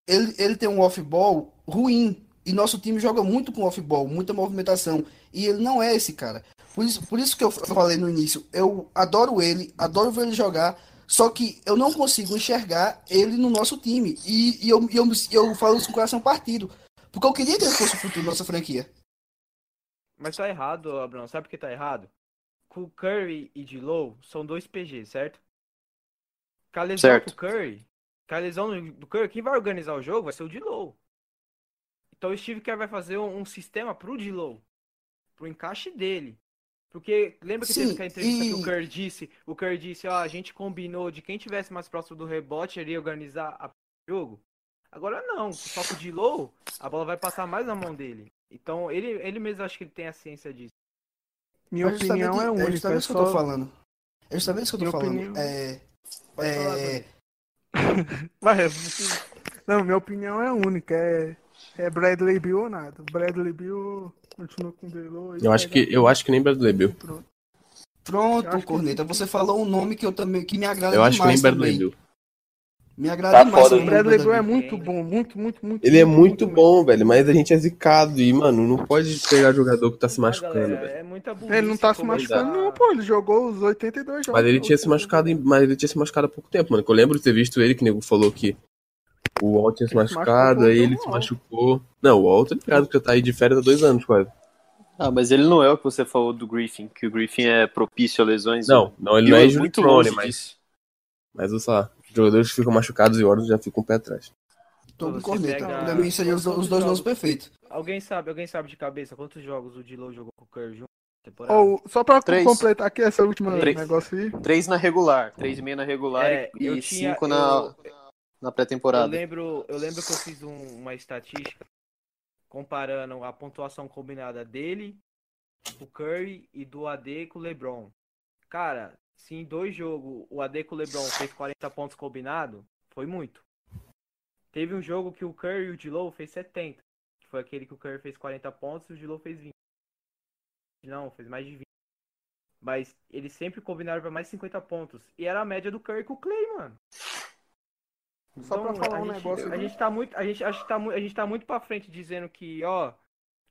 Ele, ele tem um off-ball ruim. E nosso time joga muito com off-ball, muita movimentação. E ele não é esse cara. Por isso, por isso que eu falei no início, eu adoro ele, adoro ver ele jogar, só que eu não consigo enxergar ele no nosso time. E, e eu, eu, eu falo isso com o coração partido. Porque eu queria que ele fosse o futuro da nossa franquia. Mas tá errado, Abraão. Sabe por que tá errado? O Curry e de Low são dois PG, certo? Com a lesão certo. do Curry, com a lesão do Curry, quem vai organizar o jogo vai ser o de Low. Então o Steve Kerr vai fazer um, um sistema pro D-Low, pro encaixe dele. Porque lembra que Sim, teve a entrevista e... que o Kerr disse? O Kerr disse, ó, a gente combinou de quem tivesse mais próximo do rebote iria organizar o jogo. Agora não, só que o D-Low, a bola vai passar mais na mão dele. Então ele, ele mesmo acho que ele tem a ciência disso. Minha Mas opinião é única. É justamente isso que eu tô falando. É justamente isso que eu tô minha falando. Opinião... É... é... Falar, não, minha opinião é única. É é Bradley Bill ou nada. Bradley Bill continua com o Delo. Eu acho que eu acho que nem Bradley Bill. Pronto, Pronto Corneta, que... você falou um nome que eu também que me agrada eu demais. Eu acho que nem Bradley também. Bill. Me agrada tá demais. O Bradley Bill é muito bom, muito, muito, muito. Ele é muito, muito bom, velho, mas a gente é zicado e, mano, não pode pegar jogador que tá se machucando, velho. É ele não tá se machucando, não, pô. Ele jogou os 82 jogos. Mas ele tinha se machucado, mas ele tinha se machucado há pouco tempo, mano. Eu lembro de ter visto ele, que o nego falou que o Walt tinha se machucado, aí ele se machucou. Não, o Walt é ligado que já tá aí de férias há dois anos quase. Ah, mas ele não é o que você falou do Griffin, que o Griffin é propício a lesões. Não, não ele não é injury prone, mas. Mas, sei lá, os jogadores que ficam machucados e horas já ficam um pé atrás. Tô com corneta. Pega... Pra mim seriam os, os dois nomes perfeitos. Alguém sabe, alguém sabe de cabeça quantos jogos o Dilo jogou com o Curry junto? Oh, só pra três. completar aqui essa última três. negócio aí. Três na regular, três e meia na regular é, e tinha, cinco na. Eu na pré-temporada. Eu lembro, eu lembro que eu fiz um, uma estatística comparando a pontuação combinada dele, o Curry e do AD com o LeBron. Cara, se em dois jogos o AD com o LeBron fez 40 pontos combinado, foi muito. Teve um jogo que o Curry e o Dilow fez 70, que foi aquele que o Curry fez 40 pontos e o Dilow fez 20. Não, fez mais de 20. Mas eles sempre combinaram para mais 50 pontos. E era a média do Curry com o Clay, mano. Só então, pra falar um gente, negócio. A gente tá muito, a gente, acho que tá, a gente tá muito pra frente dizendo que, ó,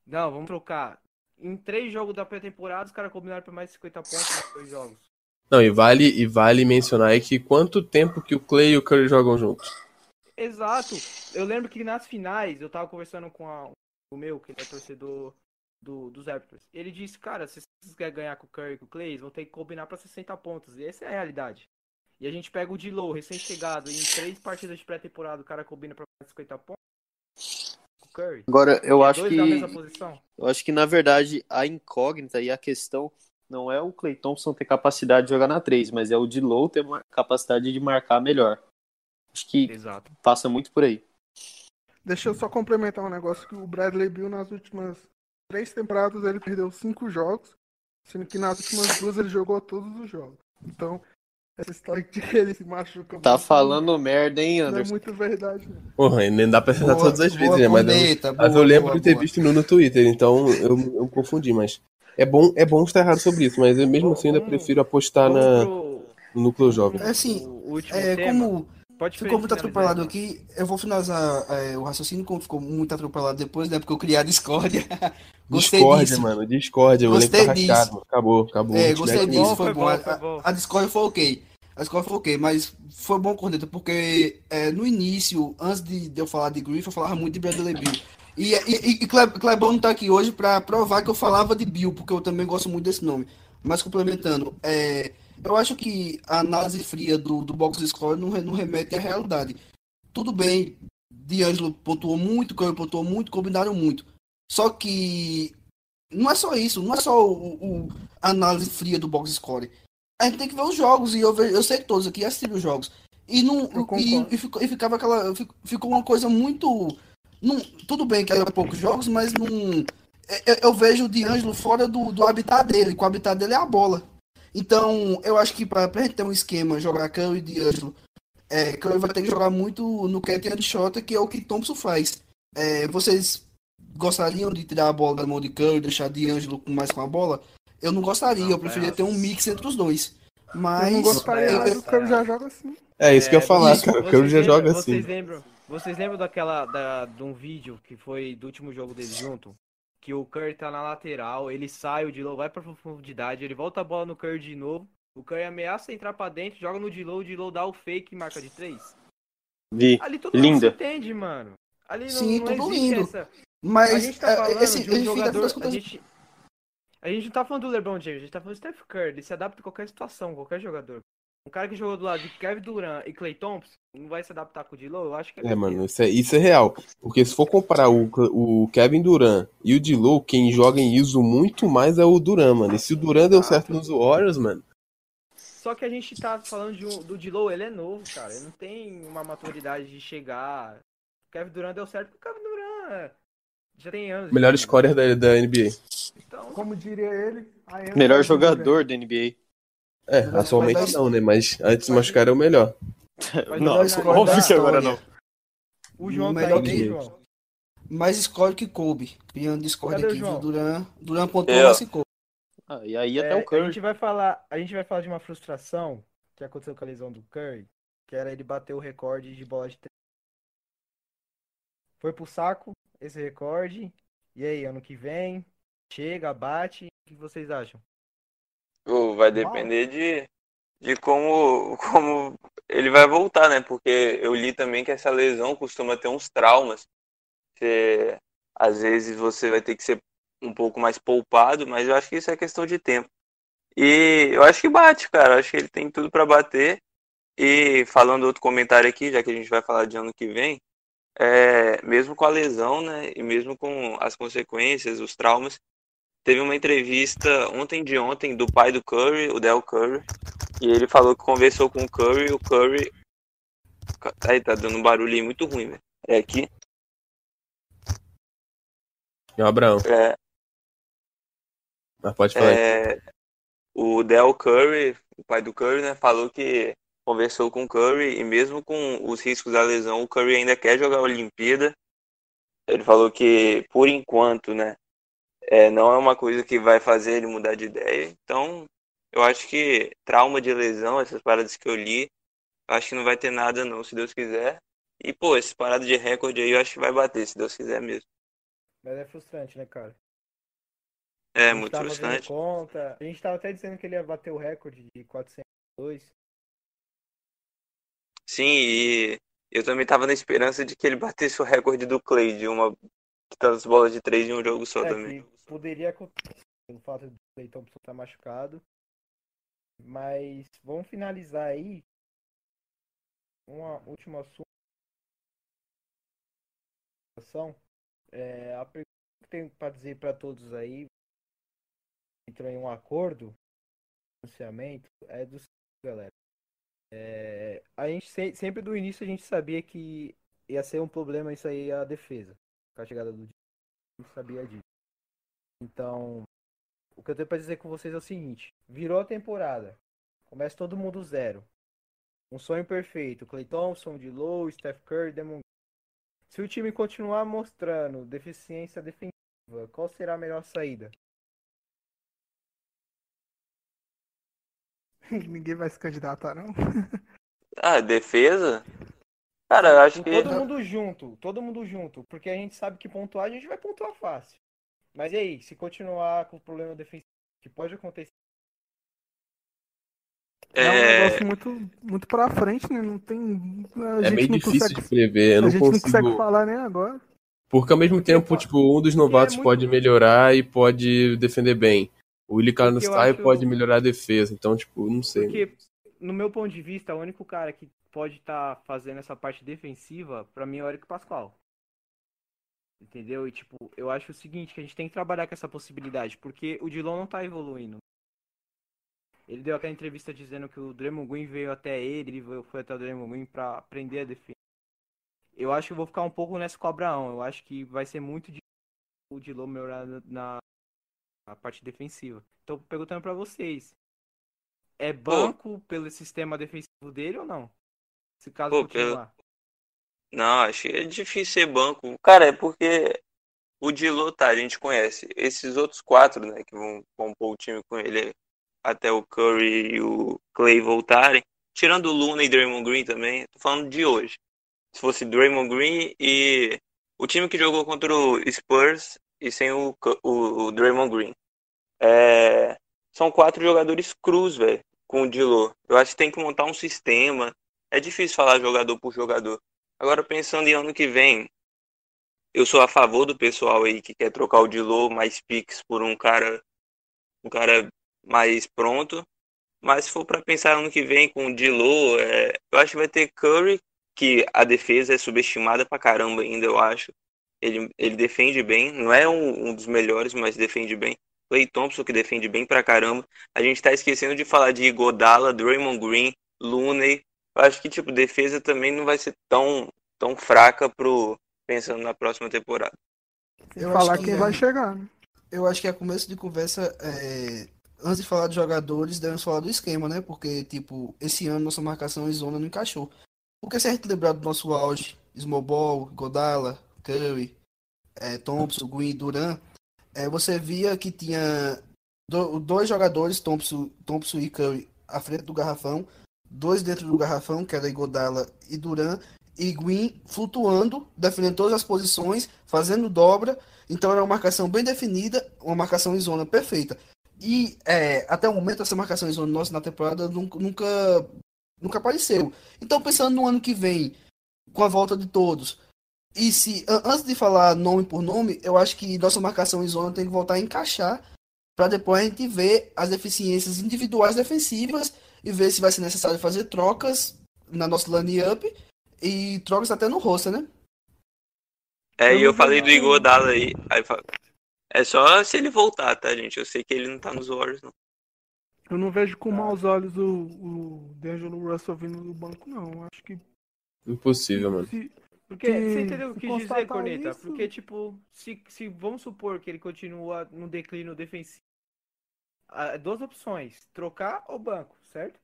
não, vamos trocar. Em três jogos da pré-temporada, os caras combinaram pra mais 50 pontos nos dois jogos. Não, e vale, e vale mencionar aí que quanto tempo que o Clay e o Curry jogam juntos? Exato. Eu lembro que nas finais, eu tava conversando com a, o meu, que ele é torcedor do, dos Raptors. Ele disse, cara, se vocês querem ganhar com o Curry e com o Clay, vão ter que combinar para 60 pontos. E essa é a realidade. E a gente pega o Dilow, recém-chegado, em três partidas de pré-temporada, o cara combina para 50 pontos. O Curry. Agora, eu acho que. Eu acho que, na verdade, a incógnita e a questão não é o Clay Thompson ter capacidade de jogar na 3, mas é o Dilow ter uma capacidade de marcar melhor. Acho que Exato. passa muito por aí. Deixa eu só complementar um negócio que o Bradley Bill nas últimas três temporadas ele perdeu cinco jogos, sendo que nas últimas duas ele jogou todos os jogos. Então, essa história de que ele se machuca. Tá falando merda, hein, Anderson? Não é muito verdade. Né? Porra, nem dá pra acertar todas as vezes, né? Mas, eu, boa, mas eu lembro boa, de ter boa. visto no, no Twitter, então eu, eu confundi, mas. É bom, é bom estar errado sobre isso, mas eu mesmo assim ainda prefiro apostar na, no núcleo jovem. É assim, é, como Pode ficou muito atropelado aqui. Eu vou finalizar é, o raciocínio, como ficou muito atropelado depois, né? Porque eu criei a discórdia. gostei discórdia, disso. mano. Discórdia. Gostei disso. Rachado, acabou, acabou. É, gostei disso. Foi, foi bom. Foi bom. A, a, discórdia foi ok. A discórdia foi ok, mas foi bom, Corneta, porque é, no início, antes de, de, eu falar de Griff, eu falava muito de Bradley Bill. E, e, e Clebão não tá aqui hoje para provar que eu falava de Bill, porque eu também gosto muito desse nome. Mas complementando, é eu acho que a análise fria do, do box score não, não remete à realidade. Tudo bem, D'Angelo pontuou muito, Curry pontuou muito, combinaram muito. Só que não é só isso, não é só o, o a análise fria do box score. A gente tem que ver os jogos, e eu, eu sei que todos aqui assistiram os jogos. E, não, e, e, ficou, e ficava aquela. Ficou uma coisa muito. Não, tudo bem que era poucos jogos, mas não. Eu, eu vejo o D'Angelo fora do, do habitat dele, que o habitat dele é a bola. Então, eu acho que para a gente ter um esquema, jogar Curry e D'Angelo, é, Curry vai ter que jogar muito no catch and shot, que é o que Thompson faz. É, vocês gostariam de tirar a bola da mão de Curry, deixar D'Angelo mais com a bola? Eu não gostaria, não, eu preferia ter um mix entre os dois. Mas. Eu não gostaria, eu, mas o Curry já joga assim. É isso que eu ia falar, isso, cara. O Curry já joga assim. Vocês lembram, vocês lembram daquela. Da, de um vídeo que foi do último jogo deles junto? que o Curry tá na lateral, ele sai, o Dilow vai pra profundidade, ele volta a bola no Curry de novo, o Curry ameaça entrar pra dentro, joga no Dilow, o Dilow dá o fake e marca de três. Vi. Ali todo Linda. mundo entende, mano. Ali não, Sim, não tudo lindo. Essa... Mas a gente tá é, falando esse, de um jogador... A gente... a gente não tá falando do LeBron James, a gente tá falando do Steph Curry, ele se adapta a qualquer situação, qualquer jogador. Um cara que jogou do lado de Kevin Durant e Clay Thompson não vai se adaptar com o Dilo, eu acho que é. É, mano, isso é, isso é real. Porque se for comparar o, o Kevin Durant e o Dilo, quem joga em ISO muito mais é o Durant, mano. E se o Durant deu certo nos Warriors, mano. Só que a gente tá falando um, do Dilo, ele é novo, cara. Ele não tem uma maturidade de chegar. O Kevin Durant deu certo porque o Kevin Durant já tem anos. Melhor scorer da, da NBA. Então, Como diria ele, melhor jogador da NBA. É, atualmente mas, não, né? Mas antes de machucar é o melhor. não, óbvio que agora não. O João tá melhor tá aí, que... João. Mais score que Kobe. Criando Discord aqui do Duran. Duran pontuou mais que Kobe. Ah, e aí até é, o Curry. A gente, vai falar, a gente vai falar de uma frustração que aconteceu com a lesão do Curry, que era ele bater o recorde de bola de três. Foi pro saco esse recorde. E aí, ano que vem, chega, bate. O que vocês acham? Vai depender de, de como, como ele vai voltar, né? Porque eu li também que essa lesão costuma ter uns traumas. Que, às vezes você vai ter que ser um pouco mais poupado, mas eu acho que isso é questão de tempo. E eu acho que bate, cara. Eu acho que ele tem tudo para bater. E falando outro comentário aqui, já que a gente vai falar de ano que vem, é, mesmo com a lesão, né, e mesmo com as consequências, os traumas, teve uma entrevista ontem de ontem do pai do Curry, o Del Curry, e ele falou que conversou com o Curry, o Curry. Aí tá dando um barulho aí muito ruim, velho. É aqui. E o Abraão. É. Mas pode falar. É... O Del Curry, o pai do Curry, né, falou que conversou com o Curry e mesmo com os riscos da lesão, o Curry ainda quer jogar a Olimpíada. Ele falou que, por enquanto, né, é, não é uma coisa que vai fazer ele mudar de ideia. Então, eu acho que trauma de lesão, essas paradas que eu li, acho que não vai ter nada não, se Deus quiser. E, pô, esse parada de recorde aí eu acho que vai bater, se Deus quiser mesmo. Mas é frustrante, né, cara? É, muito frustrante. Conta. A gente tava até dizendo que ele ia bater o recorde de 402. Sim, e Eu também tava na esperança de que ele batesse o recorde do Clay de uma tantas bolas de três em um jogo só é, também. Poderia acontecer pelo fato de o Clay Thompson estar tá machucado. Mas vamos finalizar aí. Um último assunto. É, a pergunta que tenho para dizer para todos aí entrou em um acordo financiamento é do galera. É, a gente sempre do início a gente sabia que ia ser um problema isso aí a defesa. Com a chegada do a gente sabia disso. Então, o que eu tenho para dizer com vocês é o seguinte: virou a temporada, começa todo mundo zero. Um sonho perfeito: Clay Thompson, de Low, Steph Curry, Demon. Se o time continuar mostrando deficiência defensiva, qual será a melhor saída? Ninguém vai se candidatar, não? Ah, defesa? Cara, eu acho que. Todo mundo junto, todo mundo junto. Porque a gente sabe que pontuar, a gente vai pontuar fácil. Mas e aí, se continuar com o problema defensivo, que pode acontecer? É, é um negócio muito, muito pra frente, né? Não tem. é meio difícil consegue... de prever. Eu não a gente consigo... não consegue falar nem agora. Porque ao mesmo tempo, tipo, um dos novatos é muito... pode melhorar e pode defender bem. O Willie Carnostai acho... pode melhorar a defesa. Então, tipo, não sei. Porque, no meu ponto de vista, o único cara que pode estar tá fazendo essa parte defensiva, para mim, é o Eric Pascoal. Entendeu? E tipo, eu acho o seguinte, que a gente tem que trabalhar com essa possibilidade, porque o Dilon não tá evoluindo. Ele deu aquela entrevista dizendo que o Draymond Green veio até ele, ele foi até o Draymond Green pra aprender a defesa. Eu acho que eu vou ficar um pouco nessa cobraão. Eu acho que vai ser muito difícil o Dilon melhorar na, na parte defensiva. Então, perguntando para vocês, é banco Pô. pelo sistema defensivo dele ou não? Se caso Pô, continuar. Pelo... Não, acho que é difícil ser banco. Cara, é porque o Dilo, tá, a gente conhece. Esses outros quatro, né, que vão compor o time com ele até o Curry e o Clay voltarem, tirando o Luna e Draymond Green também, tô falando de hoje. Se fosse Draymond Green e o time que jogou contra o Spurs e sem o, o, o Draymond Green. É, são quatro jogadores cruz, velho, com o Dilo. Eu acho que tem que montar um sistema. É difícil falar jogador por jogador. Agora, pensando em ano que vem, eu sou a favor do pessoal aí que quer trocar o Dilo mais Pix por um cara um cara mais pronto. Mas se for para pensar ano que vem com o Dilo, é, eu acho que vai ter Curry, que a defesa é subestimada pra caramba ainda, eu acho. Ele, ele defende bem, não é um, um dos melhores, mas defende bem. Clay Thompson, que defende bem pra caramba. A gente tá esquecendo de falar de Godala, Draymond Green, Looney, eu acho que, tipo, defesa também não vai ser tão, tão fraca pro, pensando na próxima temporada. Eu falar que quem é, vai chegar, né? Eu acho que a começo de conversa, é, antes de falar de jogadores, devemos falar do esquema, né? Porque, tipo, esse ano nossa marcação em zona não encaixou. Porque se a gente lembrar do nosso auge, Small Ball, Godala, Curry, é, Thompson, Green, Duran, é, você via que tinha do, dois jogadores, Thompson, Thompson e Curry, à frente do garrafão, dois dentro do garrafão, que era Igodala e Duran, e Green flutuando, defendendo todas as posições, fazendo dobra. Então era uma marcação bem definida, uma marcação em zona perfeita. E é, até o momento essa marcação em zona nossa na temporada nunca, nunca, nunca apareceu. Então pensando no ano que vem, com a volta de todos, e se antes de falar nome por nome, eu acho que nossa marcação em zona tem que voltar a encaixar para depois a gente ver as deficiências individuais defensivas e ver se vai ser necessário fazer trocas na nossa line-up e trocas até no roster, né? É, e eu falei do Igodala aí, aí. É só se ele voltar, tá, gente? Eu sei que ele não tá nos Warriors, não. Eu não vejo com maus olhos o, o D'Angelo Russell vindo do banco, não. Acho que. Impossível, mano. Se, porque se, você entendeu o que quis dizer, Corneta? Isso... Porque, tipo, se, se vamos supor que ele continua no declínio defensivo duas opções, trocar ou banco, certo?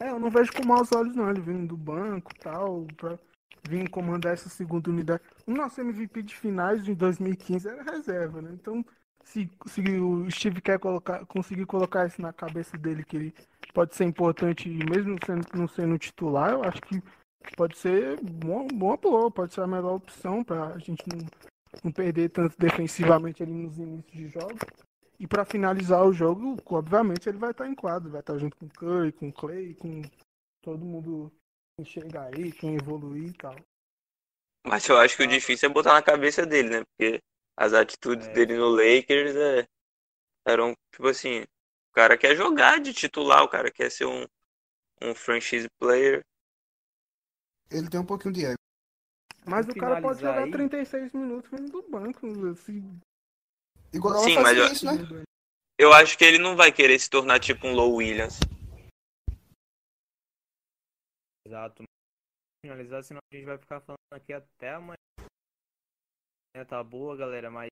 É, eu não vejo com maus olhos não, ele vindo do banco tal, pra vir comandar essa segunda unidade. O nosso MVP de finais de 2015 era reserva, né? Então, se, se o Steve quer colocar, conseguir colocar isso na cabeça dele, que ele pode ser importante, mesmo sendo, não sendo titular, eu acho que pode ser uma boa, boa pode ser a melhor opção para a gente não, não perder tanto defensivamente ali nos inícios de jogos. E para finalizar o jogo, obviamente ele vai estar em quadro, vai estar junto com o Curry, com o Clay, com todo mundo chegar aí, quem evoluir e tal. Mas eu acho que o difícil é botar na cabeça dele, né? Porque as atitudes É. dele no Lakers é, eram, tipo assim, o cara quer jogar de titular, o cara quer ser um, um franchise player. Ele tem um pouquinho de ego. Mas o cara pode jogar aí. 36 minutos vindo do banco. Assim, Igual Sim, mas eu- isso, né? Eu acho que ele não vai querer se tornar tipo um Low Williams. Exato. Finalizar, senão a gente vai ficar falando aqui até amanhã. É, Tá boa, galera, mas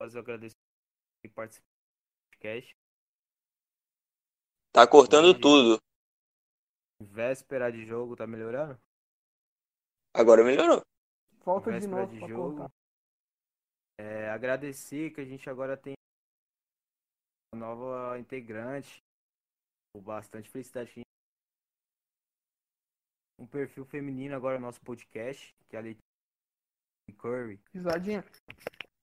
fazer o agradecimento por participar do podcast. Tá cortando tudo. Véspera de jogo, tá melhorando? Agora melhorou. Volta de novo de jogo. É, agradecer que a gente agora tem uma nova integrante. Com bastante felicidade. que a gente- Um perfil feminino agora no nosso podcast, que é a Letícia Curry. Risadinha.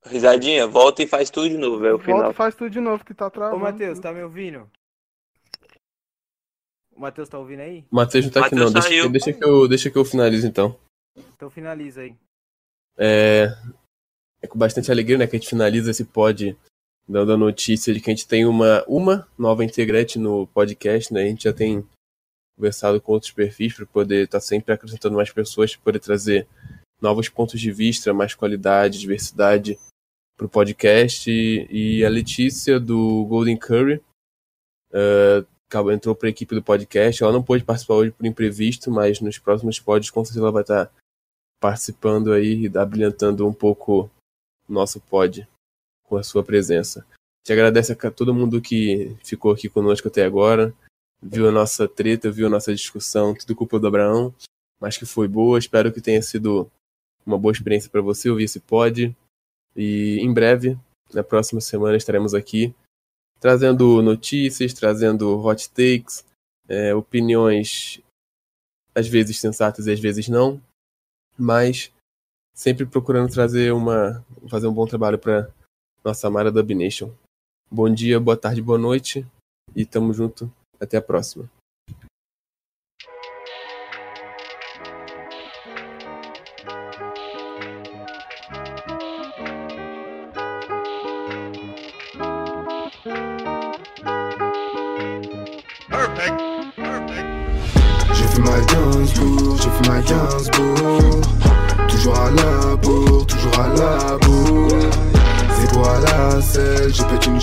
Risadinha, volta e faz tudo de novo, é o Volta final. e faz tudo de novo que tá travando. Ô, Matheus, tá me ouvindo? O Matheus tá ouvindo aí? O Matheus não tá aqui Matheus não, deixa, saiu. deixa que eu, deixa que eu finalize então. Então finaliza aí. É, é com bastante alegria né, que a gente finaliza esse pod dando a notícia de que a gente tem uma, uma nova integrante no podcast, né? A gente já tem conversado com outros perfis para poder estar sempre acrescentando mais pessoas, para poder trazer novos pontos de vista, mais qualidade, diversidade para o podcast. E, a Letícia do Golden Curry acabou- entrou para a equipe do podcast. Ela não pôde participar hoje por imprevisto, mas nos próximos pods com certeza ela vai estar participando aí e abrilhantando um pouco o nosso pod com a sua presença. Te agradece a todo mundo que ficou aqui conosco até agora, viu a nossa treta, viu a nossa discussão, tudo culpa do Abraão, mas que foi boa. Espero que tenha sido uma boa experiência para você ouvir esse pod. E em breve, na próxima semana, estaremos aqui trazendo notícias, trazendo hot takes, é, opiniões às vezes sensatas e às vezes não, mas sempre procurando trazer uma fazer um bom trabalho para nossa amada Dub Nation. Bom dia, boa tarde, boa noite e tamo junto. Até a próxima.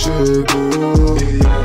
chegou.